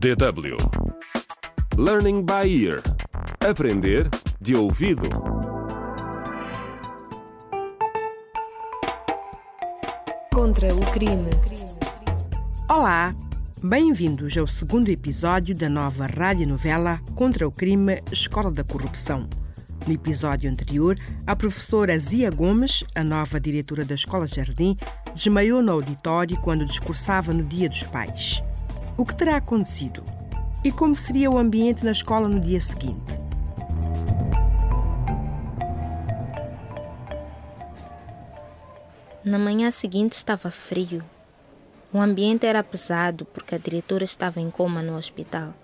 DW Learning by Ear Aprender de ouvido. Contra o crime. Olá, bem-vindos ao segundo episódio da nova radionovela Contra o Crime Escola da Corrupção. No episódio anterior, a professora Zia Gomes, a nova diretora da Escola Jardim, desmaiou no auditório quando discursava no Dia dos Pais. O que terá acontecido? E como seria o ambiente na escola no dia seguinte? Na manhã seguinte estava frio. O ambiente era pesado porque a diretora estava em coma no hospital.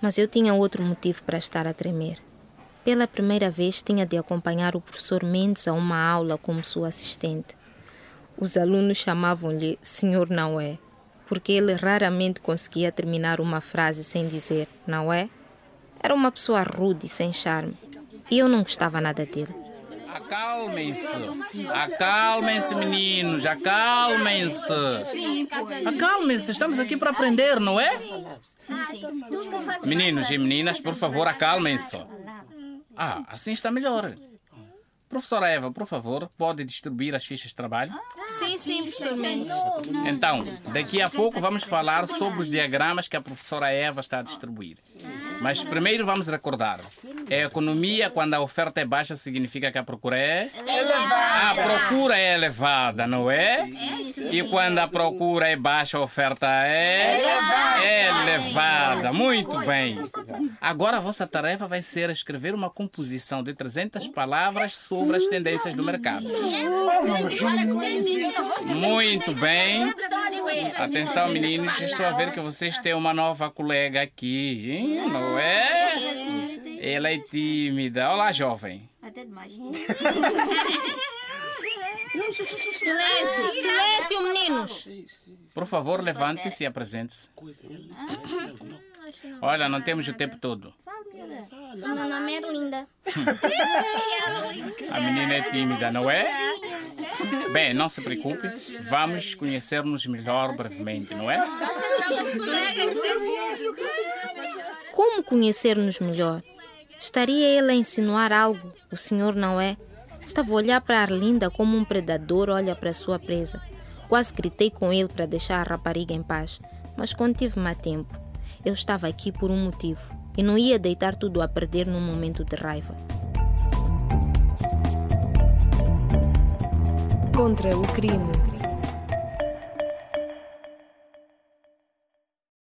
Mas eu tinha outro motivo para estar a tremer. Pela primeira vez tinha de acompanhar o professor Mendes a uma aula como sua assistente. Os alunos chamavam-lhe Senhor Não é, porque ele raramente conseguia terminar uma frase sem dizer não é. Era uma pessoa rude e sem charme, e eu não gostava nada dele. Acalmem-se, acalmem-se, meninos, acalmem-se. Acalmem-se, estamos aqui para aprender, não é? Meninos e meninas, por favor, acalmem-se. Ah, assim está melhor. Professora Eva, por favor, pode distribuir as fichas de trabalho? Sim, sim, professor. Então, daqui a pouco vamos falar sobre os diagramas que a professora Eva está a distribuir. Mas primeiro vamos recordar. A economia, quando a oferta é baixa, significa que a procura é? Elevada. A procura é elevada, não é? E quando a procura é baixa, a oferta é? Elevada. Muito bem. Agora a vossa tarefa vai ser escrever uma composição de 300 palavras sobre as tendências do mercado. Muito bem. Atenção, meninos, estou a ver que vocês têm uma nova colega aqui, hein? não é? Ela é tímida. Olá, jovem. Até demais. Silêncio, silêncio, meninos. Por favor, levante-se e apresente-se. Olha, não temos o tempo todo. Meu nome é Linda. A menina é tímida, não é? Bem, não se preocupe. Vamos conhecer-nos melhor brevemente, não é? Como conhecer-nos melhor? Estaria ele a insinuar algo? O senhor não é? Estava a olhar para Arlinda como um predador olha para sua presa. Quase gritei com ele para deixar a rapariga em paz, mas contive-me a tempo. Eu estava aqui por um motivo e não ia deitar tudo a perder num momento de raiva. Contra o crime.